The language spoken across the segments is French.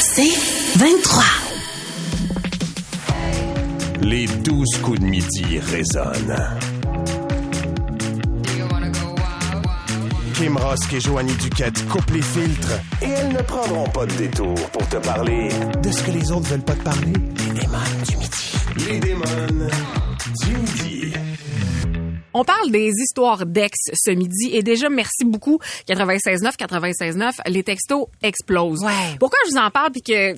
C'est 23. Les douze coups de midi résonnent. Kim Rosk et Joanie Duquette coupent les filtres et elles ne prendront pas de détour pour te parler de ce que les autres veulent pas te parler. Les démons du midi. Les démons du midi. On parle des histoires d'ex ce midi et déjà merci beaucoup 96.9 96.9 les textos explosent. Ouais. Pourquoi je vous en parle? Puis que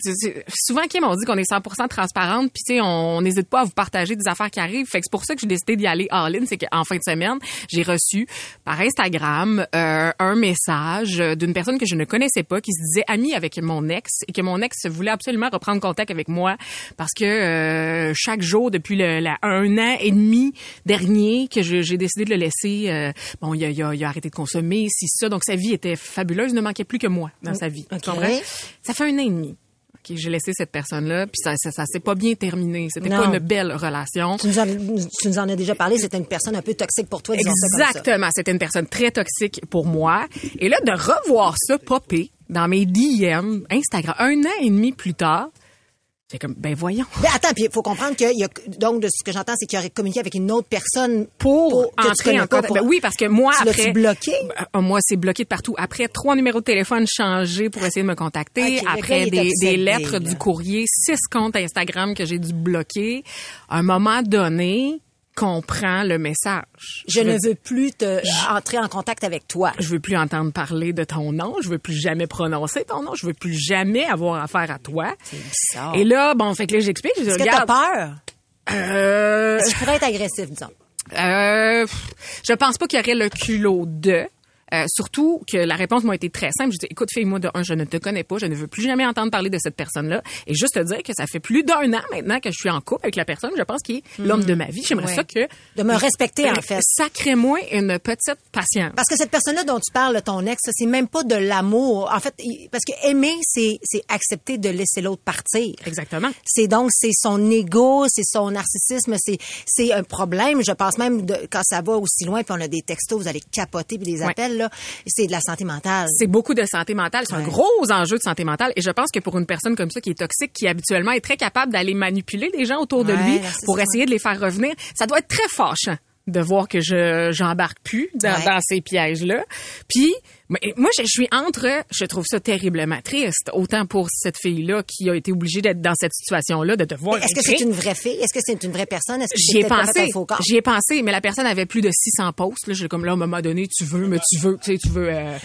souvent Kim on dit qu'on est 100% transparente puis tu sais on n'hésite pas à vous partager des affaires qui arrivent. Fait que c'est pour ça que j'ai décidé d'y aller all in, c'est qu'en fin de semaine, j'ai reçu par Instagram euh, un message d'une personne que je ne connaissais pas qui se disait amie avec mon ex et que mon ex voulait absolument reprendre contact avec moi parce que euh, chaque jour depuis le, la- un an et demi dernier que je- j'ai décidé de le laisser euh, bon il a, il, a, il a arrêté de consommer si ça donc sa vie était fabuleuse il ne manquait plus que moi dans sa vie Tu ok. comprends? ça fait un an et demi Ok, j'ai laissé cette personne-là, puis ça, ça, ça s'est pas bien terminé. C'était pas une belle relation. Tu nous, en, tu nous en as déjà parlé, c'était une personne un peu toxique pour toi. Exactement. C'était une personne très toxique pour moi. Et là, de revoir ça popper dans mes DM Instagram un an et demi plus tard, c'est comme, ben voyons. Mais attends, puis il faut comprendre que, y a, donc, de ce que j'entends, c'est qu'il aurait communiqué avec une autre personne Pour, que tu entrer en pas, contact. pour- Ben oui, parce que moi, Tu après... bloqué? Ben, moi, c'est bloqué de partout. Après trois numéros de téléphone changés pour essayer de me contacter, après des, lettres là. du courrier, six comptes Instagram que j'ai dû bloquer, à un moment donné, comprend le message. Je ne veux plus te, entrer en contact avec toi. je veux plus entendre parler de ton nom, je veux plus jamais prononcer ton nom, je veux plus jamais avoir affaire à toi. bizarre. Et là, bon, fait que là, j'explique, je Est-ce que t'as peur? euh, Je pourrais être agressif, disons. euh, je pense pas qu'il y aurait le culot de. Euh, surtout que la réponse m'a été très simple. Je dis, écoute, fille, moi, de un, je ne te connais pas, je ne veux plus jamais entendre parler de cette personne-là. Et juste te dire que ça fait plus d'un an maintenant que je suis en couple avec la personne, je pense, qui est l'homme de ma vie. J'aimerais Ouais. ça que... De me respecter, en fait. Sacrez-moi une petite patience. Parce que cette personne-là dont tu parles, ton ex, c'est même pas de l'amour. En fait, parce que aimer, c'est, accepter de laisser l'autre partir. Exactement. C'est donc c'est son ego, c'est son narcissisme, c'est c'est un problème. Je pense même de, quand ça va aussi loin, puis on a des textos, vous allez capoter puis des Ouais. appels là, c'est de la santé mentale. C'est beaucoup de santé mentale. C'est un gros enjeu de santé mentale. Et je pense que pour une personne comme ça qui est toxique, qui habituellement est très capable d'aller manipuler les gens autour de lui là, c'est pour ça. essayer de les faire revenir, ça doit être très fâchant de voir que je j'embarque plus dans, Ouais. dans ces pièges-là. Puis mais moi, je, suis entre, je trouve ça terriblement triste, autant pour cette fille-là qui a été obligée d'être dans cette situation-là, de devoir Est-ce que c'est une vraie fille? Est-ce que c'est une vraie personne? Est-ce que J'y ai pensé, j'y ai pensé, mais la personne avait plus de 600 posts. Là, j'ai comme là, à un moment donné, tu veux, mais tu veux, tu sais, tu veux euh,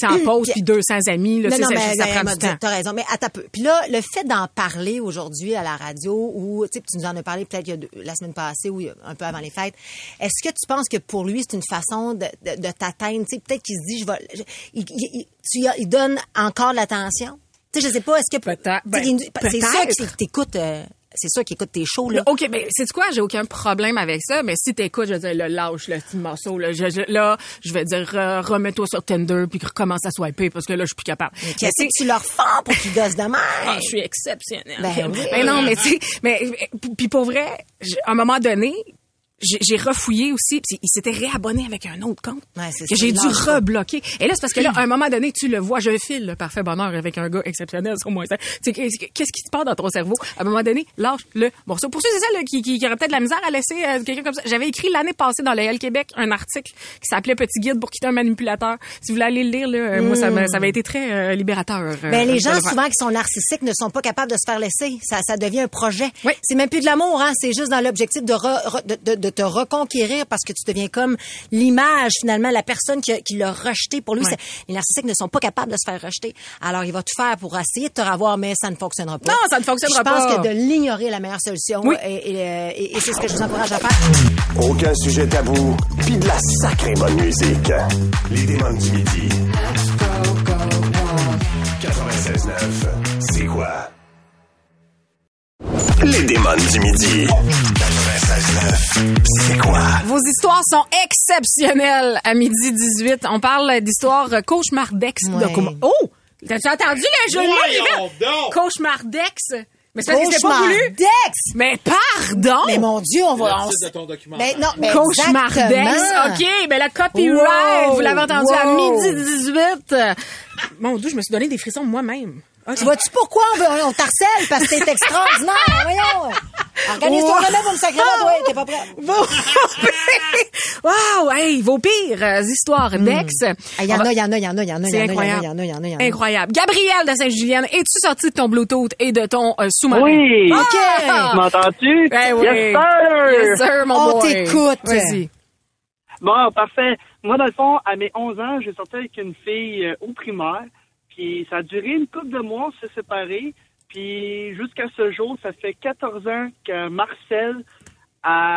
600 posts puis 200 amis. Là, Non, tu sais, non, ça, mais, ça mais, prend du temps. T'as raison, mais un peu. Puis là, le fait d'en parler aujourd'hui à la radio, ou tu sais, tu nous en as parlé peut-être la semaine passée ou un peu avant les fêtes, est-ce que tu penses que pour lui, c'est une façon de, de, de t'atteindre? Tu sais, peut-être qu'il se dit, je vais... il, il- il- tu donne encore de l'attention? Tu sais, je sais pas, est-ce que... Peut-être, sais, ben, c'est sûr peut-être. qu'il t'écoute... euh, c'est sûr qu'il écoute tes shows, là. OK, mais c'est quoi? J'ai aucun problème avec ça, mais si t'écoutes, je veux dire, le lâche, le petit morceau, là, je, je- là, je vais dire, euh, remets-toi sur Tinder puis recommence à swiper parce que là, je suis plus capable. Mais Qu'est-ce c'est- que tu leur fais pour qu'ils gossent de même? Ah, je suis exceptionnelle. Ben oui. Mais non, mais tu sais, mais puis pour vrai, à un moment donné, j'ai refouillé aussi, puis il s'était réabonné avec un autre compte Ouais, c'est que ça, j'ai dû rebloquer. Et là, c'est parce que là, à un moment donné, tu le vois, je file le parfait bonheur avec un gars exceptionnel sur moi. Qu'est-ce qui se passe dans ton cerveau? À un moment donné, lâche le morceau. Pour ceux et celles là, qui, qui, qui auraient peut-être de la misère à laisser euh, quelqu'un comme ça, j'avais écrit l'année passée dans le L Québec un article qui s'appelait Petit guide pour quitter un manipulateur. Si vous voulez aller le lire, là, euh, moi, ça ça avait été très euh, libérateur. euh, Ben, les gens, faire. souvent, qui sont narcissiques, ne sont pas capables de se faire laisser. Ça, ça devient un projet. Oui. C'est même plus de l'amour, hein. C'est juste dans l'objectif de, re- re- de, de- de te reconquérir parce que tu deviens comme l'image, finalement, la personne qui, a- qui l'a rejeté. Pour lui, Ouais. les narcissiques ne sont pas capables de se faire rejeter. Alors, il va tout faire pour essayer de te revoir, mais ça ne fonctionnera pas. Non, ça ne fonctionnera Je pense pas. que de l'ignorer est la meilleure solution. Oui. Et, et, euh, et- et c'est ce que je vous encourage à faire. Aucun sujet tabou, puis de la sacrée bonne musique. Les démons du midi. 96.9, c'est quoi? Les démons du midi. 96.9, c'est quoi? Vos histoires sont exceptionnelles à midi 18. On parle d'histoires cauchemardexes. Ouais. Oh! T'as-tu entendu le jeu de! Cauchemardexes. Mais c'est parce que c'est pas voulu. Cauchemardex! Mais pardon! Mais mon Dieu, on va... on Le s- titre de ton documentaire. Ben, non, mais Cauchemardex. OK, ben le copyright, Wow, vous l'avez entendu à midi 18. Mon Dieu, je me suis donné des frissons moi-même. Tu vois-tu pourquoi on, veut, on t'harcèle? Parce que t'es extraordinaire, voyons. Organise-toi Wow. jamais pour le sacrement, toi, t'es pas prêt. Wow, hey, vos pires euh, histoires d'ex. Ah, Il y en On a, il y en a, il y en a, il y en a, il y C'est en a, il y en a, incroyable. il y en a, il y en a, il y en a. Incroyable. Gabrielle de Sainte-Julienne, es-tu sorti de ton Bluetooth et de ton euh, sous-marin? Oui! OK. Tu m'entends-tu? Ben oui. Yes, sir! Yes, sir, mon On boy. t'écoute. Vas-y. Bon, parfait. Moi, dans le fond, à mes 11 ans, j'ai sorti avec une fille euh, au primaire. Puis ça a duré une couple de mois, on s'est séparés. Puis jusqu'à ce jour, ça fait 14 ans que Marcel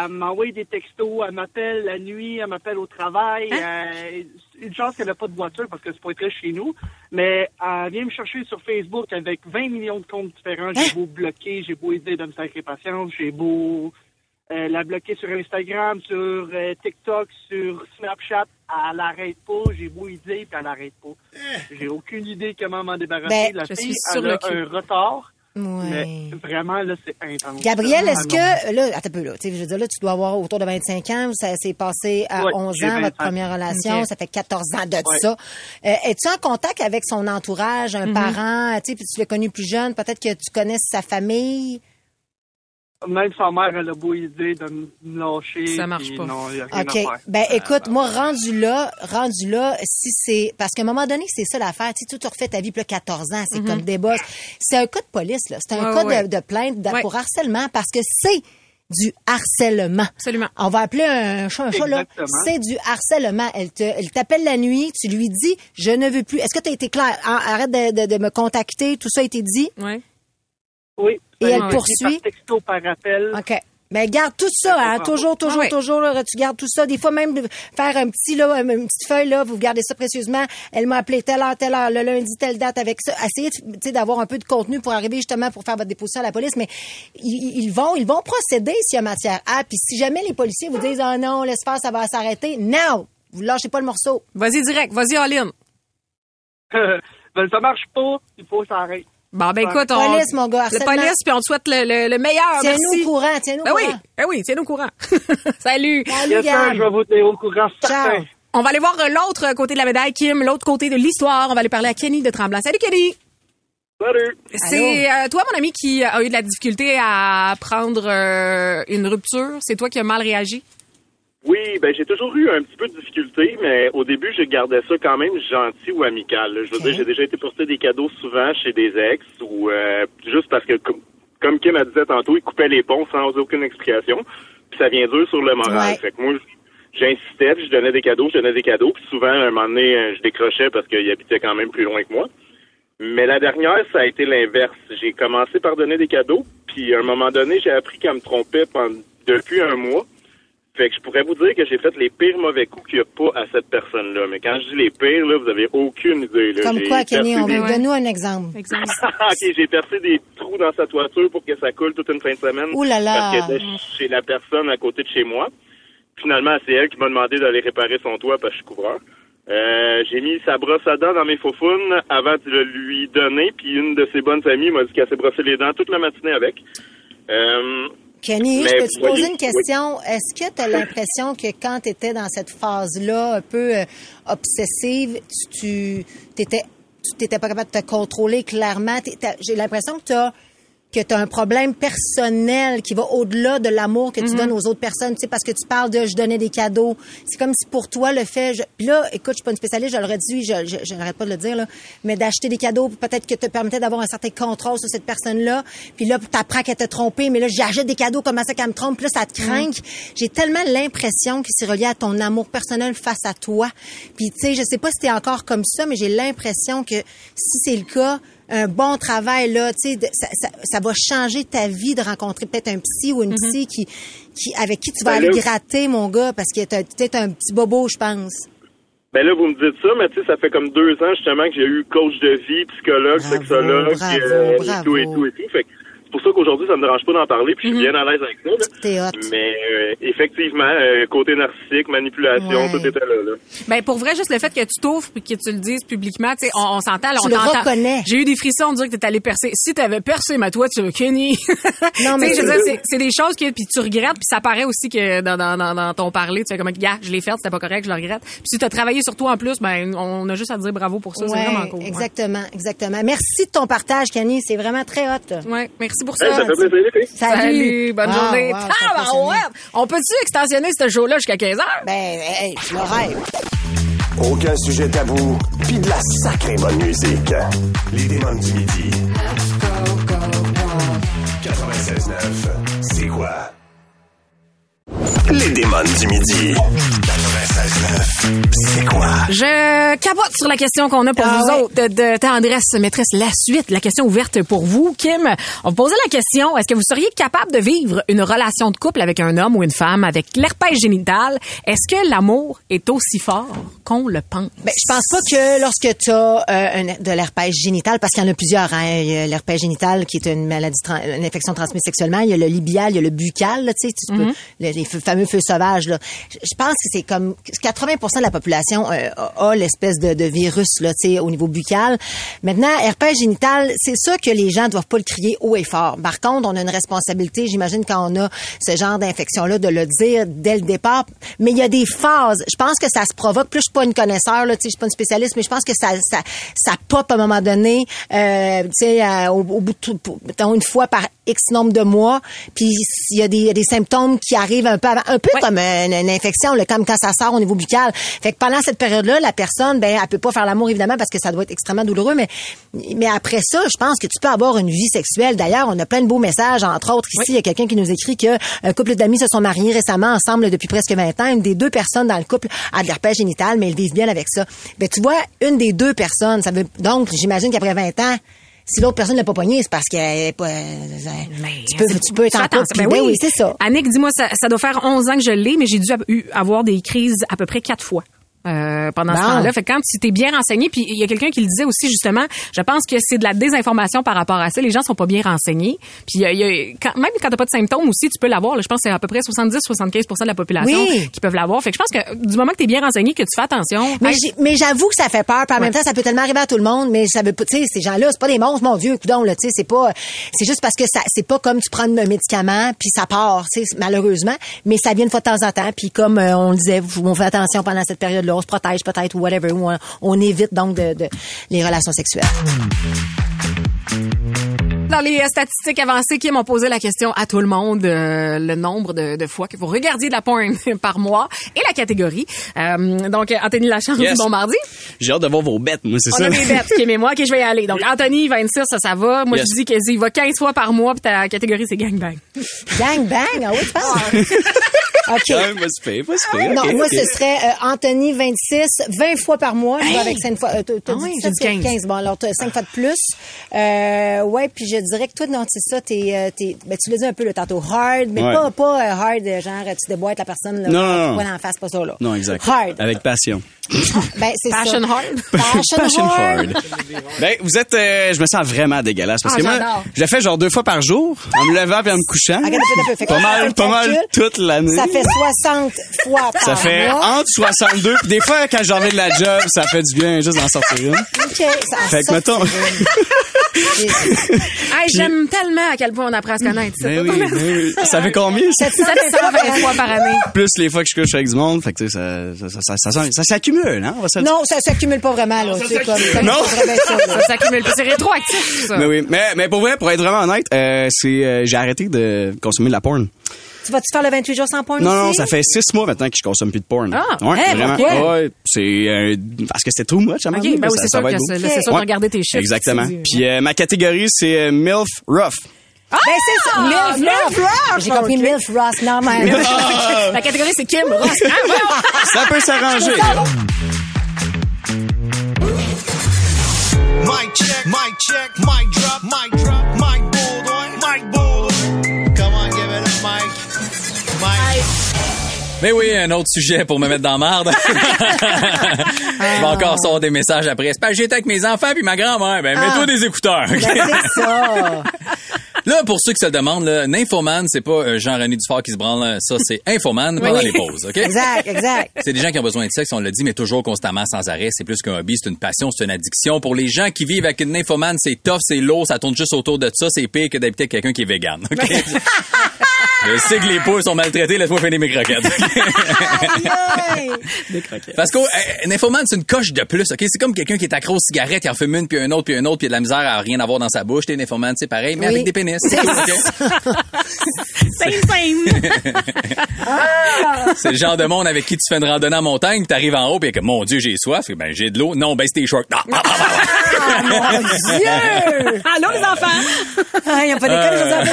m'envoie des textos, elle m'appelle la nuit, elle m'appelle au travail. Euh, une chance qu'elle n'a pas de voiture parce que c'est pas très chez nous. Mais elle vient me chercher sur Facebook avec 20 millions de comptes différents. J'ai beau bloquer, j'ai beau aider de me sacrer patience, j'ai beau euh, la bloquer sur Instagram, sur euh, TikTok, sur Snapchat. Elle arrête pas. J'ai beau y dire, puis elle arrête pas. J'ai aucune idée comment m'en débarrasser. Ben, la je fille, suis sur elle a un retard. Ouais. Mais vraiment, là, c'est intense. Gabriel, est-ce que, là, attends un peu, là, tu sais, je veux dire, là, tu dois avoir autour de 25 ans, ça s'est passé à Ouais, 11 j'ai ans, votre 25. première relation, ça fait 14 ans de Ouais. ça. Euh, Es-tu en contact avec son entourage, Mhm. un parent, tu sais, puis tu l'as connu plus jeune, peut-être que tu connais sa famille? Même sa mère, elle a beau dire de me lâcher. Ça marche pas. Non, y a rien OK. à faire. Ben, Euh, écoute, moi, rendu là, rendu là, si c'est, parce qu'à un moment donné, c'est ça l'affaire. Tu sais, tu refais ta vie, là, 14 ans, c'est comme des boss. C'est un cas de police, là. C'est un Mhm. Ouais, cas ouais. De, de plainte de- Ouais. pour harcèlement parce que c'est du harcèlement. Absolument. On va appeler un chat un chat, là. Exactement. C'est du harcèlement. Elle te, elle t'appelle la nuit, tu lui dis, je ne veux plus. Est-ce que tu as été clair? Ah, Arrête de, de- de me contacter, tout ça a été dit? Ouais. Oui. Et elle poursuit? Par texto, par appel. OK. Mais garde tout ça, hein, toujours, toujours, Ah oui. toujours, là, tu gardes tout ça. Des fois même de faire un petit là, une petite feuille là, vous gardez ça précieusement. Elle m'a appelé telle heure, telle heure, le lundi, telle date avec ça. Essayez, de- tu sais, d'avoir un peu de contenu pour arriver justement pour faire votre déposition à la police. Mais ils, ils vont, ils vont procéder s'il y a matière à. Puis si jamais les policiers vous disent ah non, laisse faire, ça va s'arrêter. Non, vous lâchez pas le morceau. Vas-y direct. Vas-y, Aline. ben, ça marche pas, il faut s'arrêter. Bon, ben écoute, on... Police, mon gars, Le police, puis on te souhaite le, le, le meilleur. Tiens-nous Merci. au courant, tiens-nous au Ben oui, courant. ben oui, tiens-nous au courant. Salut. Salut, je vais vous tenir au courant certain. On va aller voir l'autre côté de la médaille, Kim, l'autre côté de l'histoire. On va aller parler à Kenny de Tremblant. Salut, Kenny. Salut. C'est euh, toi, mon ami, qui a eu de la difficulté à prendre euh, une rupture. C'est toi qui as mal réagi? Oui, ben j'ai toujours eu un petit peu de difficulté, mais au début, je gardais ça quand même gentil ou amical. là. Je veux dire, j'ai déjà été porter des cadeaux souvent chez des ex ou euh, juste parce que, comme, comme Kim a disait tantôt, ils coupaient les ponts sans aucune explication. Puis ça vient dur sur le moral. Ouais. Fait que moi, j'insistais, puis je donnais des cadeaux, je donnais des cadeaux, puis souvent, à un moment donné, euh, je décrochais parce qu'il habitait quand même plus loin que moi. Mais la dernière, ça a été l'inverse. J'ai commencé par donner des cadeaux, puis à un moment donné, j'ai appris qu'elle me trompait pendant, depuis un mois. Fait que je pourrais vous dire que j'ai fait les pires mauvais coups qu'il n'y a pas à cette personne-là. Mais quand je dis les pires, là, vous avez aucune idée. Là. Comme quoi, Kenny, on des- donne-nous un exemple. Exemple. ok, j'ai percé des trous dans sa toiture pour que ça coule toute une fin de semaine. Ouh là là. Parce qu'elle était chez la personne à côté de chez moi. Finalement, c'est elle qui m'a demandé d'aller réparer son toit parce que je suis couvreur. Euh, j'ai mis sa brosse à dents dans mes faufounes avant de le lui donner, puis une de ses bonnes amies m'a dit qu'elle s'est brossé les dents toute la matinée avec. Euh, Kenny, Mais je peux te voyez- poser une question. Est-ce que tu as l'impression que quand tu étais dans cette phase-là, un peu euh, obsessive, tu t'étais tu t'étais pas capable de te contrôler clairement? J'ai l'impression que tu as que tu as un problème personnel qui va au-delà de l'amour que tu donnes aux autres personnes, tu sais, parce que tu parles de je donnais des cadeaux. C'est comme si pour toi, le fait... Je... Puis là, écoute, je suis pas une spécialiste, je l'aurais dit, je, je, je n'arrête pas de le dire, là, mais d'acheter des cadeaux, peut-être que te permettait d'avoir un certain contrôle sur cette personne-là. Puis là, t'apprends qu'elle t'a trompé, mais là, j'achète des cadeaux, comment ça qu'elle me trompe? Puis là, ça te craint. J'ai tellement l'impression que c'est relié à ton amour personnel face à toi. Puis, tu sais, je sais pas si t'es encore comme ça, mais j'ai l'impression que si c'est le cas, un bon travail là, tu sais, ça, ça, ça va changer ta vie de rencontrer peut-être un psy ou une psy qui, qui avec qui tu vas Ben aller là- gratter mon gars parce que t'as peut-être un petit bobo, je pense. Ben là, vous me dites ça, mais tu sais, ça fait comme deux ans justement que j'ai eu coach de vie, psychologue, Bravo, sexologue, bravo, euh, et bravo. tout et tout et tout. Fait que C'est pour ça qu'aujourd'hui, ça me dérange pas d'en parler, puis je suis bien à l'aise avec ça. là. Hot. Mais euh, effectivement, euh, côté narcissique, manipulation, Ouais. tout était là. là. Ben pour vrai, juste le fait que tu t'ouvres puis que tu le dises publiquement, tu sais, on, on s'entend. là, Tu on le t'entend. reconnais. J'ai eu des frissons, on dirait que t'es allé percer. Si t'avais percé ma toi, tu veux Kenny. Non, mais Tu sais, je veux c'est- dire, c'est- c'est des choses que puis tu regrettes puis ça paraît aussi que dans, dans, dans, dans ton parler, tu fais comme gars, je l'ai fait, c'était pas correct, je le regrette. Puis si t'as travaillé sur toi en plus, ben on a juste à te dire bravo pour ça, c'est vraiment cool. ouais. exactement, exactement. Merci de ton partage, Camille. C'est vraiment très hot. Ouais, merci pour Hey, ça. ça fait plaisir, les filles. Salut, bonne Wow, journée. wow, Ah, ben ouais. On peut-tu extensionner ce show-là jusqu'à 15 heures? Ben, hey, le rêve. Aucun sujet tabou, pis de la sacrée bonne musique. Les démons du midi. 96.9, c'est quoi? Les démons du midi. 96.9, c'est quoi? Je capote sur la question qu'on a pour Ah vous ouais. autres de, de tendresse, maîtresse. La suite, la question ouverte pour vous, Kim. On vous posait la question, est-ce que vous seriez capable de vivre une relation de couple avec un homme ou une femme avec l'herpès génital? Est-ce que l'amour est aussi fort? Qu'on le pense? Ben, je pense pas que lorsque tu as de l'herpès génital, parce qu'il y en a plusieurs, hein, il y a l'herpès génital qui est une maladie, une infection transmise sexuellement, il y a le libial, il y a le buccal, là, tu sais, tu peux- les, les fameux feux sauvages. Là. Je pense que c'est comme 80% de la population euh, a, a l'espèce de, de virus là, tu sais, au niveau buccal. Maintenant, herpès génital, c'est ça que les gens doivent pas le crier haut et fort. Par contre, on a une responsabilité, j'imagine, quand on a ce genre d'infection-là, de le dire dès le départ. Mais il y a des phases. Je pense que ça se provoque. Plus je pas une connaisseur, là, je suis pas une spécialiste, mais je pense que ça, ça, ça pop à un moment donné, euh, tu sais, euh, au, bout de mettons, une fois par X nombre de mois. Puis il y a des, il y a des symptômes qui arrivent un peu avant, un peu Ouais. comme une, une infection, là, comme quand ça sort au niveau buccal. Fait que pendant cette période-là, la personne, ben, elle peut pas faire l'amour évidemment parce que ça doit être extrêmement douloureux, mais mais après ça, je pense que tu peux avoir une vie sexuelle. D'ailleurs, on a plein de beaux messages, entre autres ici, il y a quelqu'un qui nous écrit que un couple d'amis se sont mariés récemment ensemble depuis presque 20 ans. Une des deux personnes dans le couple a de l'herpès génital, mais ils vivent bien avec ça. Ben tu vois, une des deux personnes, ça veut donc j'imagine qu'après 20 ans si l'autre personne l'a pas pogné, c'est parce qu'elle est pas. euh, tu peux, tu peux être en couple. Ben ben oui, c'est ça. Annick, dis-moi, ça, ça doit faire 11 ans que je l'ai, mais j'ai dû avoir des crises à peu près quatre fois. Euh, pendant ce temps-là. Fait que quand tu t'es bien renseigné, puis il y a quelqu'un qui le disait aussi justement, je pense que c'est de la désinformation par rapport à ça. Les gens sont pas bien renseignés. Puis y a- il y a- quand- même quand t'as pas de symptômes aussi, tu peux l'avoir. Je pense que c'est à peu près 70-75% de la population Oui. qui peuvent l'avoir. Fait que je pense que du moment que t'es bien renseigné, que tu fais attention. Mais, hey, j'ai- mais j'avoue que ça fait peur. Puis en même temps, ça peut tellement arriver à tout le monde. Mais ça veut pas, tu sais, ces gens-là, c'est pas des monstres, mon Dieu, coudon, là, tu sais, c'est pas, c'est juste parce que ça, c'est pas comme tu prends un médicament puis ça part, tu sais, malheureusement. Mais ça vient une fois de temps en temps. Puis comme euh, on le disait, on fait attention pendant cette période-là, on se protège peut-être ou whatever, ou on, on évite donc de, de- les relations sexuelles. Dans les euh, statistiques avancées qui m'ont posé la question à tout le monde, euh, le nombre de, de fois que vous regardiez de la porn par mois et la catégorie. Euh, donc, Anthony Lachance, Yes. bon mardi. J'ai hâte de voir vos bêtes, moi, c'est On ça. a des bêtes, Kim et moi. OK, je vais y aller. Donc, Anthony, 26, ça, ça va. Moi, Yes. je dis qu'il va 15 fois par mois, puis ta catégorie, c'est gangbang. Gang bang, ah oui, tu? OK. Pas super, pas super. Non, moi, ce serait euh, Anthony 26, 20 fois par mois. Je vais avec 5 fois. Euh, t'as- t'as Ah dit oui, ça, j'ai dit c'est 15. Bon, alors, 5 fois de plus. Euh, ouais, puis je dirais que toi, non, c'est ça, t'es, euh, t'es, ben, tu l'as dit un peu, le tantôt, hard, mais Ouais. pas, pas euh, hard, genre, tu déboîtes la personne, là. Non, non, non. la face, pas ça, là. Non, exact. Hard. Avec passion. Ben, c'est Passion ça. hard? Passion, Passion hard. hard. ben, vous êtes, euh, je me sens vraiment dégueulasse parce Ah, que moi, je le fais genre deux fois par jour, en me levant puis en me couchant. Regarde. Fait que Pas ça fait mal, pas mal toute l'année. Ça fait 60 fois par Ça fait mois. entre 62 puis des fois quand j'en reviens de la job, ça fait du bien juste d'en sortir une. OK. Ça, Fait que ça, mettons. Hey, j'aime tellement à quel point on apprend à se connaître. Ben oui, ben oui. Ça fait combien ça? 720 fois par année. Plus les fois que je couche avec du monde, fait que tu sais ça ça ça ça, ça, ça s'accumule, hein, on va se le dire. Non, ça s'accumule pas vraiment, là. C'est comme, ça Non. ça là. S'accumule. pas. C'est rétroactif, ça. Mais oui, mais mais pour vrai, pour être vraiment honnête, euh, c'est euh, j'ai arrêté de consommer de la porn. Tu vas-tu faire le 28 jours sans porn Non, non, aussi? ça fait six mois maintenant que je consomme plus de porn. Ah, ouais, hein, vraiment. pourquoi? Ouais, c'est euh, parce que c'était trop much à un moment OK, donné, ben oui, ça- c'est ça sûr va que être c'est beau. là, c'est sûr de Ouais. regarder tes chiffres. Exactement. C'est- Puis euh, ma catégorie c'est euh, MILF rough. Ben, c'est ça. Milf, Milf Ross. J'ai compris. Milf Ross. Non, mais. La catégorie, c'est Kim Ross. Ah. Ça peut s'arranger. Mic check, mic check, mic drop, mic drop, mic Baldwin, mic Baldwin. Come on, give it up, Mike. Mike. Mais oui, un autre sujet pour me mettre dans la marde. Je vais encore sortir des messages après. C'est que j'étais avec mes enfants puis ma grand-mère. Ben, mets-toi des écouteurs. Ben, c'est ça. Là, pour ceux qui se le demandent, là, nymphomane, c'est pas euh, Jean-René Dufort qui se branle. Ça, c'est infomane pendant les pauses, OK? Exact, exact. C'est des gens qui ont besoin de sexe, on l'a dit, mais toujours constamment, sans arrêt. C'est plus qu'un hobby, c'est une passion, c'est une addiction. Pour les gens qui vivent avec une nymphomane, c'est tough, c'est lourd, ça tourne juste autour de ça. C'est pire que d'habiter avec quelqu'un qui est vegan. OK? Je sais que les poules sont maltraités, laisse-moi finir mes croquettes. Aïe, aïe. Parce qu'un nymphomane, c'est une coche de plus, OK? C'est comme quelqu'un qui est accro aux cigarettes, il en fume une, puis un autre, puis un autre, puis il a de la misère à rien avoir dans sa bouche. T'es nymphomane, c'est pareil, mais Oui. avec des pénis. C'est tout, OK? Same, same. C'est le genre de monde avec qui tu fais une randonnée en montagne, puis t'arrives en haut, puis que mon Dieu, j'ai soif. Ben, j'ai de l'eau. Non, baisse tes shorts. Ah, ah, ah, Mon Dieu! Allô, les enfants? Ah, Il n'y a pas d'école aujourd'hui.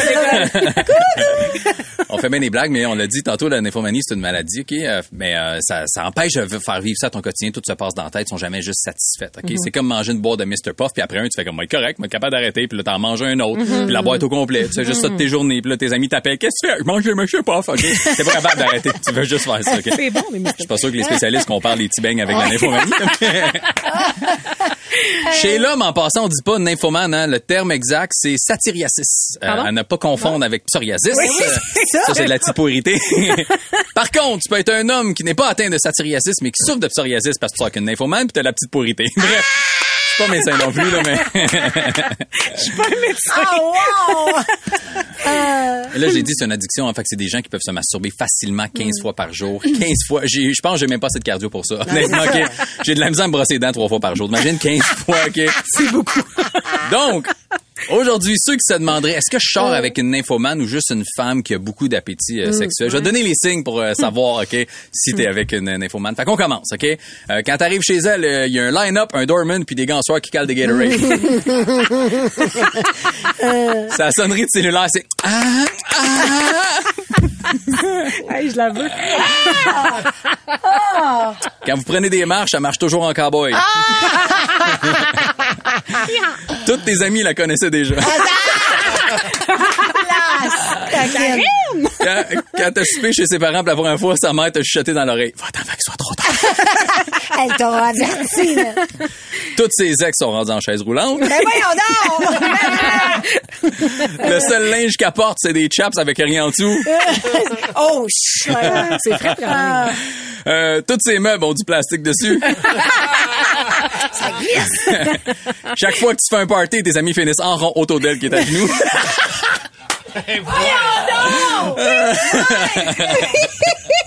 On fait bien des blagues, mais on l'a dit tantôt, la nymphomanie, c'est une maladie, OK? Euh, mais euh, ça, ça empêche de faire vivre ça à ton quotidien. Tout se passe dans la tête, ils sont jamais juste satisfaits, OK? C'est comme manger une boîte de Mr. Puff, puis après un, tu fais comme, moi, correct, moi, capable d'arrêter, puis là, t'en manges un autre, puis la boîte au complet. Tu fais juste ça de tes journées, puis là, tes amis t'appellent, qu'est-ce que tu fais? Je mange des Mr. Puff, OK? T'es pas capable d'arrêter, tu veux juste faire ça, OK? C'est bon, mais Je suis pas sûr que les spécialistes comparent les petits beignes avec la nymphomanie. Chez l'homme, en passant, on dit pas nymphomane, hein. Le terme exact, c'est satyriasis. Euh, à ne pas confondre avec psoriasis. oui, Euh, ça. ça, c'est de la. Par contre, tu peux être un homme qui n'est pas atteint de satyriasis, mais qui souffre de psoriasis parce que tu sors qu'une nymphomane, puis t'as la petite pourité. Bref. Je suis pas médecin non plus, là, mais... Ah, wow! Là, j'ai dit, c'est une addiction. En fait, que c'est des gens qui peuvent se masturber facilement 15 fois par jour. 15 fois. J'ai- Je pense que j'ai même pas assez de cardio pour ça. Honnêtement, OK? J'ai de la misère à me brosser les dents trois fois par jour. Imagine 15 fois, OK? C'est beaucoup. Donc, aujourd'hui, ceux qui se demanderaient, est-ce que je sors avec une nymphomane ou juste une femme qui a beaucoup d'appétit euh, sexuel? Je vais te donner les signes pour euh, savoir, OK, si t'es avec une nymphomane. Fait qu'on commence, OK? Euh, quand t'arrives chez elle, euh, il y a un line-up, un doorman, puis des gants soirs qui calent des Gatorade. Sa sonnerie de cellulaire, c'est... Ah, ah. Hey, je la veux. Quand vous prenez des marches, ça marche toujours en cowboy. Toutes tes amies la connaissaient déjà. Taquine. quand quand t'as soupé chez ses parents pour la première fois, sa mère t'a chuchoté dans l'oreille. Va-t'en avant qu'il soit trop tard. Elle t'a averti, là. Toutes ses ex sont rendus en chaise roulante. Ben voyons donc! Le seul linge qu'elle porte, c'est des chaps avec rien en dessous. Oh, chut! C'est frais, quand même. Euh, tous ses meubles ont du plastique dessus. Ça glisse! Chaque fois que tu fais un party, tes amis finissent en rond autour d'elle qui est à genoux.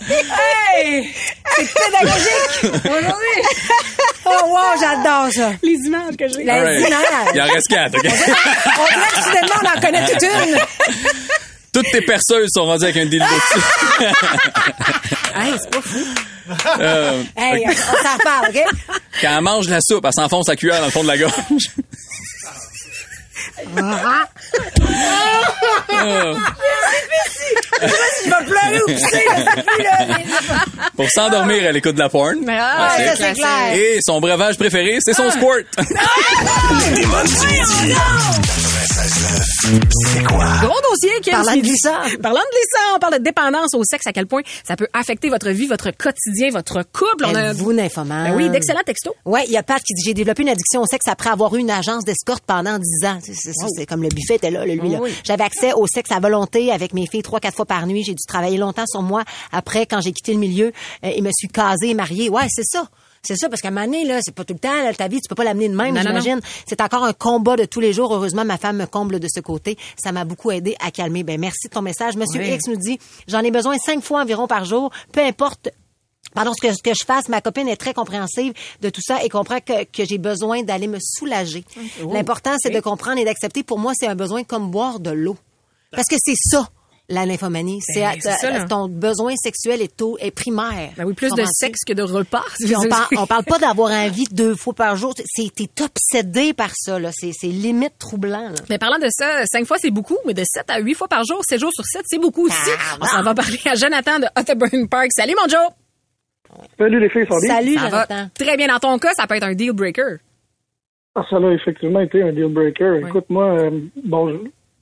Hey! C'est pédagogique! Aujourd'hui! Oh, wow, j'adore ça! Les images que j'ai. La All right. image. Il en reste quatre, OK? On dirait que soudainement, on en connaît toute une! Toutes tes perceuses sont rendues avec un dildo dessus. Hey, c'est pas fou. Euh, Hey, on s'en reparle, OK? quand elle mange la soupe, elle s'enfonce sa cuillère dans le fond de la gorge. Plus, là. Pour s'endormir, elle écoute de la porn. Mais ah, Ouais, ça, c'est clair. Et son breuvage préféré, c'est son squirt. C'est quoi? Gros dossier, Kim. Parlant de midi. glissant. Parlant de glissant, on parle de dépendance au sexe, à quel point ça peut affecter votre vie, votre quotidien, votre couple. On a... Nymphomane? Ben oui, d'excellents textos. Ouais, il y a Pat qui dit j'ai développé une addiction au sexe après avoir eu une agence d'escorte pendant 10 ans. C'est- c'est comme le buffet était là, là, lui là. Oui. J'avais accès au sexe à volonté avec mes filles trois quatre fois par nuit. J'ai dû travailler longtemps sur moi. Après, quand j'ai quitté le milieu euh, et me suis casée et mariée. Ouais, c'est ça. C'est ça, parce qu'à un moment donné, là, c'est pas tout le temps, là, ta vie, tu peux pas l'amener de même, j'imagine. C'est encore un combat de tous les jours. Heureusement, ma femme me comble de ce côté. Ça m'a beaucoup aidé à calmer. Ben, merci de ton message. Monsieur Oui. X nous dit, j'en ai besoin cinq fois environ par jour. Peu importe Pardon, ce que, ce que je fasse, ma copine est très compréhensive de tout ça et comprend que, que j'ai besoin d'aller me soulager. L'important, c'est de comprendre et d'accepter. Pour moi, c'est un besoin comme boire de l'eau. Parce que c'est ça, la nymphomanie. C'est Ben, c'est ça, là. ton besoin sexuel est, tôt, est primaire. Ben oui, plus de sexe que de repas. Puis on, parle, on parle pas d'avoir envie deux fois par jour. C'est, t'es obsédé par ça, là. C'est, c'est limite troublant, là. Mais parlant de ça, cinq fois c'est beaucoup, mais de 7 à 8 fois par jour, 7 jours sur 7, c'est beaucoup aussi. Ah, On s'en va parler à Jonathan de Otterburn Park. Salut mon Joe! Salut les filles, ça va bien? Salut, Ça va Jonathan. très bien. Dans ton cas, ça peut être un deal breaker. Ah, ça a effectivement été un deal breaker. Écoute, moi, euh, bon,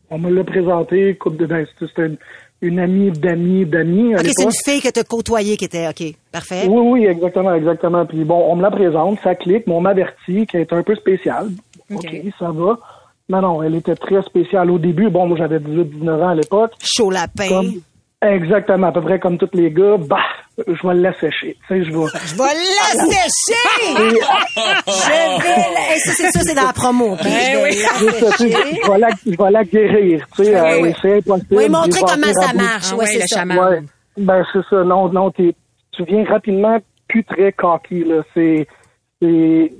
on me l'a présenté, coupe de ben, c'était une, une amie d'amis d'amis OK, c'est une fille que t'as côtoyée qui était, OK, parfait. Oui, oui, exactement, exactement. Puis bon, on me la présente, ça clique, mais on m'avertit qu'elle est un peu spéciale. OK, OK. ça va. Non, non, elle était très spéciale. Au début, bon, moi j'avais 18-19 ans à l'époque. Chaud lapin. Comme- Exactement, à peu près comme tous les gars. Bah, je vais le laisser sécher. Tu sais, je vais. Je vais la sécher! je vais ça, c'est ça, c'est dans la promo. Puis je vais la je vais la, je vais la guérir. Tu sais, Oui, euh, oui. c'est impossible. Oui, montrer comment ça marche. Ah ouais, c'est le ça. Ouais. Ben, c'est ça. Non, non, tu viens rapidement plus très cocky, là. C'est, c'est,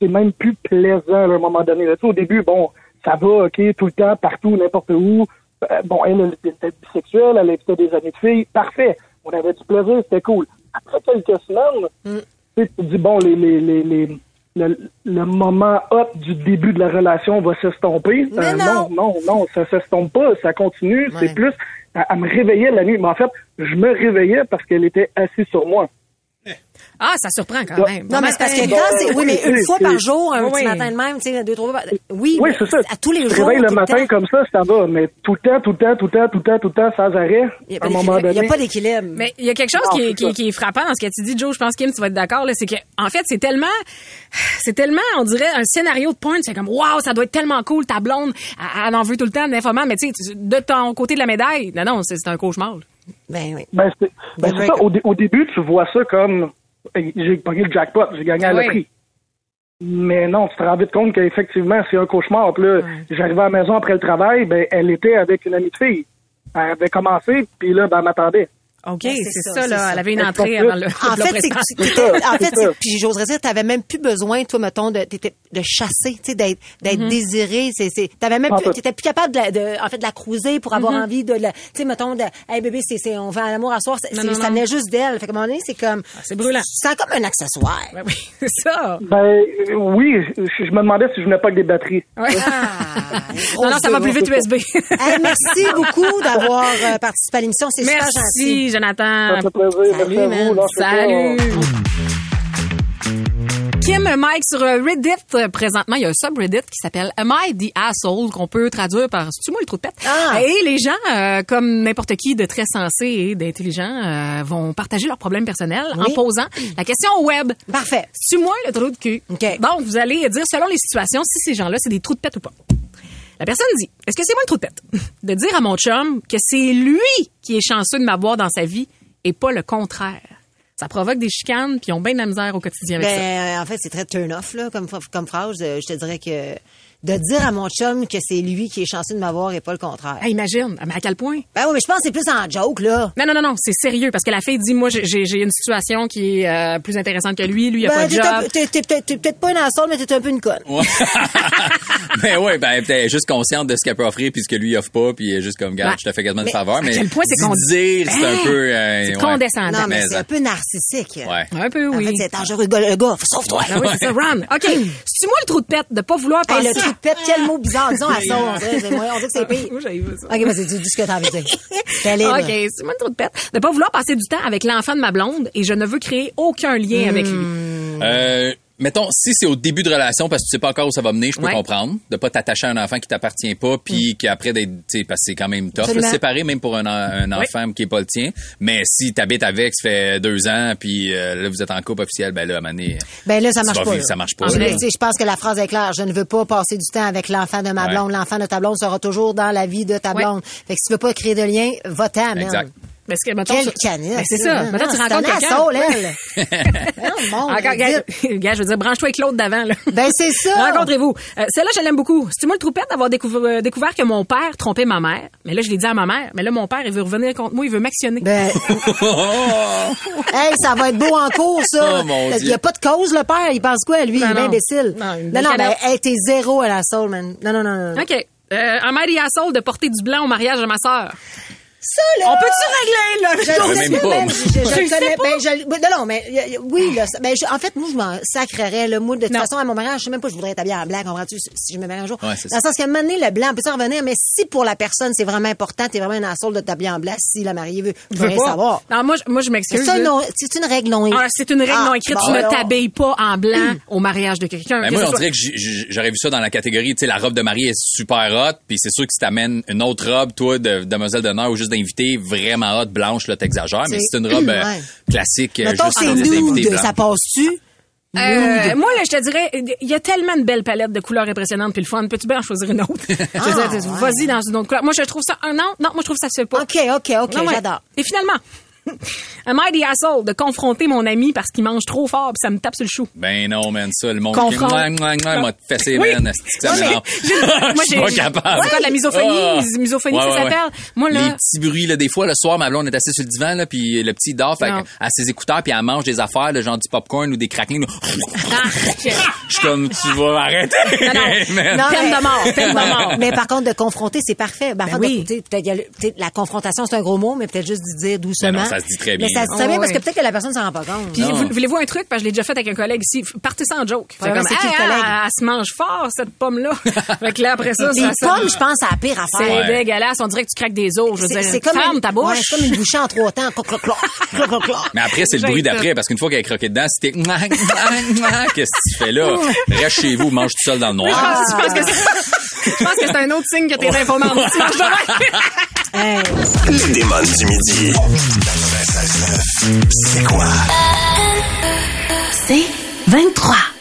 c'est même plus plaisant, là, à un moment donné. là. Tu sais, au début, bon, ça va, OK, tout le temps, partout, n'importe où. Euh, bon, elle, elle était bisexuelle, elle invitait des amis de filles. Parfait. On avait du plaisir, c'était cool. Après quelques semaines, Mm. tu te dis, bon, les, les, les, les- le, le moment hot du début de la relation va s'estomper. Euh, non. non, non, non, ça s'estompe pas, ça continue. Ouais. C'est plus, elle, elle me réveillait la nuit. Mais en fait, je me réveillais parce qu'elle était assise sur moi. Ah, ça surprend quand même. Non, mais c'est parce que Bon, quand c'est, oui, mais une fois par jour, un Oui, petit matin de même, tu sais, deux, trois fois, par- oui, Oui, c'est ça. à tous les Tu jours. réveilles le matin temps. comme ça, ça va. Mais tout le temps, tout le temps, tout le temps, tout le temps, tout le temps, sans arrêt, Il n'y a, à pas un moment d'équilibre. Il y donné. a pas d'équilibre. Mais il y a quelque chose Non, qui, est, qui, qui frappant dans ce que tu dis, Joe. Je pense, Kim, tu vas être d'accord. là, C'est que, en fait, c'est tellement, c'est tellement, on dirait, un scénario de porn. C'est comme, waouh, ça doit être tellement cool. Ta blonde, elle, en veut tout le temps, d'informants. Mais tu sais, tu- de ton côté de la médaille, non, non, c'est c'est un cauchemar. là. Ben oui. Ben, c'est ben, ça. Au, dé- au début, tu vois ça comme j'ai pogné le jackpot, j'ai gagné à la Oui. loterie. Mais non, tu te rends vite compte qu'effectivement, c'est un cauchemar. Puis là, j'arrivais à la maison après le travail, ben, elle était avec une amie de fille. Elle avait commencé, puis là, ben, elle m'attendait. OK, Ben, c'est ça, ça, là. ça. Elle avait une entrée avant le. En le fait, c'est en fait, puis j'oserais dire, t'avais même plus besoin, toi, mettons, de, t'étais- de chasser, tu sais, d'être, d'être Mm-hmm. désiré. C'est, t'avais même plus, t'étais plus capable de, la- de- en fait, de la cruiser pour avoir Mm-hmm. envie de, la- tu sais, mettons, de, hey bébé, c'est, c'est, on va à l'amour à soir. Non, non, ça venait juste d'elle. Fait qu'à un moment donné, c'est comme, c'est brûlant. C'est comme un accessoire. Ben oui, c'est ça. Ben, oui, je, je me demandais si je venais pas avec des batteries. Ouais. Ah, non, non, ça va plus vite USB. Hey, merci beaucoup d'avoir euh, participé à l'émission. C'est super gentil. Jonathan. Ça fait plaisir. Salut, Merci à vous. Salut. Kim Mike sur euh, Reddit présentement, il y a un subreddit qui s'appelle Am I the asshole qu'on peut traduire par c'est moi le trou de pète? Ah. Et les gens euh, comme n'importe qui de très sensé et d'intelligent euh, vont partager leurs problèmes personnels en posant la question au web. Parfait. C'est moi le trou de cul? OK. Donc vous allez dire selon les situations si ces gens-là c'est des trous de pète ou pas. La personne dit Est-ce que c'est moi le trou de pète? De dire à mon chum que c'est lui qui est chanceux de m'avoir dans sa vie et pas le contraire. Ça provoque des chicanes puis ils ont bien de la misère au quotidien avec ça. Ben, en fait, c'est très turn-off, là, comme, comme phrase. Euh, Je te dirais que de dire à mon chum que c'est lui qui est chanceux de m'avoir et pas le contraire. Hey, imagine, mais à quel point? Ben oui, mais je pense que c'est plus en joke, là. Non, non, non, non, c'est sérieux parce que la fille dit, moi, j'ai j'ai une situation qui est euh, plus intéressante que lui. Lui, il a Ben, pas de t'es un job. peu- t'es t'es peut-être t'es peut-être pas une assaut, mais t'es un peu une conne. mais ouais, ben peut-être juste consciente de ce qu'elle peut offrir puis ce que lui offre pas puis elle est juste comme garde, Ouais. je te fais quasiment une Mais faveur, à mais quel point c'est dire, c'est un Hein? peu euh, C'est ouais. condescendant. Non, mais Mais c'est ça. un peu narcissique. Ouais. Un peu, En oui. fait, c'est dangereux, le gars. Le gars, sauve-toi. Ah oui, c'est ça, run. OK. C'est moi le trou de pète de pas vouloir Hey, passer. Pète, quel mot bizarre. Disons à ça, on dirait, on que c'est pire. Moi, j'avais vu ça. OK, vas-y, dis dis ce que t'as envie de dire. OK, c'est moi le trou de pète. De pas vouloir passer du temps avec l'enfant de ma blonde et je ne veux créer aucun lien avec lui. Euh, mettons, si c'est au début de relation parce que tu sais pas encore où ça va mener, je peux Ouais. comprendre. De pas t'attacher à un enfant qui t'appartient pas, puis qu'après d'être, tu sais, parce que c'est quand même tough, de séparer même pour un, en- un enfant qui est pas le tien. Mais si t'habites avec, ça fait deux ans, puis euh, là vous êtes en couple officiel, ben là, à donné, Ben là, ça marche pas. vivre, là. ça marche pas. Vrai. Je pense que la phrase est claire. Je ne veux pas passer du temps avec l'enfant de ma Ouais. blonde. L'enfant de ta blonde sera toujours dans la vie de ta Ouais. blonde. Fait que si tu veux pas créer de lien, va-t'en. Parce que, mettons, Quelle ça- canette. Ben, c'est ça. Non, tu c'est rencontres un quelqu'un. assaut, elle. Non, bon, Encore, gars, gars, je veux dire, branche-toi avec l'autre d'avant, là. Ben, c'est ça. Rencontrez-vous. Euh, Celle-là, je l'aime beaucoup. C'est moi le troupette d'avoir découvert, euh, découvert que mon père trompait ma mère? Mais là, je l'ai dit à ma mère. Mais là, mon père, il veut revenir contre moi, il veut m'actionner. Ben, hey, ça va être beau en cours, ça. Oh, mon Il Dieu. n'y a pas de cause, le père. Il pense quoi, lui? Non, il est imbécile. Non, non, non, ben, hey, t'es zéro à la soul, man. Non, non, non, non. OK. Euh, un mari à Saul de porter du blanc au mariage de ma sœur. Ça, là. On peut-tu régler, là? Je même sais pas, même, je, je, Je sais pas? ben, je, non, non, mais, y- y- oui, là, ça- ben, je- en fait, moi, je m'en sacrerais, le moi, de toute façon, à mon mariage, je sais même pas, je voudrais être habillée en blanc, comprends-tu, si si je me marie un jour. Ouais, c'est Dans le sens qu'à un moment donné, le blanc peut s'en revenir, mais si pour la personne, c'est vraiment important, t'es vraiment un assaut de t'habiller en blanc, si la mariée veut, je veux rien pas. savoir. Non, moi, je- moi, je m'excuse. C'est une règle non Ah, c'est une règle Ah, non écrite. bon, tu ne t'habilles pas en blanc au mariage de quelqu'un. Ben Que moi, on dirait que j'aurais vu ça dans la catégorie, tu sais, la robe de mariée est super hot, puis c'est sûr que si t'amènes une autre robe, toi, de demoiselle d'honneur ou juste d'invité, vraiment hot, blanche, là, t'exagères, mais C'est- une robe euh, Ouais. classique, euh, Mettons, juste c'est nude, ça passe-tu? Euh, moi, là, je te dirais, il y a tellement de belles palettes de couleurs impressionnantes puis le fun. Peux-tu bien en choisir une autre? Ah, Vas-y dans une autre couleur. Moi, je trouve ça un non. Non, moi, je trouve ça se fait pas. OK, OK, OK, ouais. j'adore. Et finalement, I the asshole de confronter mon ami parce qu'il mange trop fort puis ça me tape sur le chou? Ben non, man, ça, le monde Confront- qui m'a fessé, Oui. man. Ça Ouais, mais moi, Je suis j'ai- pas capable. C'est quoi, de la misophonie? Ah. Misophonie, ça Ouais, ouais, ouais. s'appelle? Moi, là- Les petits bruits, là, des fois, le soir, ma blonde est assise sur le divan, là, puis le petit dort, fait a ses écouteurs, puis elle mange des affaires, là, genre du popcorn ou des craquelins. là. Ah, Je suis comme, tu vas arrêter. Non, non. man. Non, Peine mais- de mort, peine de mort. Mais par contre, de confronter, c'est parfait. Ben, en Ben oui. de- peut-être, le- la confrontation, c'est un gros mot, mais peut-être juste d'y dire doucement. Ça se dit très bien. Mais ça se dit très bien parce que ouais. peut-être que la personne s'en rend pas compte. Puis, voulez-vous un truc? Parce que je l'ai déjà fait avec un collègue ici. Partez sans joke. Comme, c'est qui le Hey, collègue? Elle, elle se mange fort, cette pomme-là. fait que là, après ça, Les ça, ça- pommes, je pense, c'est la pire C'est affaire. Ouais. dégueulasse. On dirait que tu craques des os. Je veux C'est dire, c'est comme ferme une, ta bouche. ouais, c'est comme une bouchée en trois temps. Mais après, c'est le bruit d'après, parce qu'une fois qu'elle est croquée dedans, c'était qu'est-ce que tu fais là? Reste chez vous, mange tout seul dans le noir. je pense que c'est- je pense que c'est un autre signe que t'es informant. Tu manges de même. Hey. Les démons du midi. 96.9. C'est quoi? C'est 23.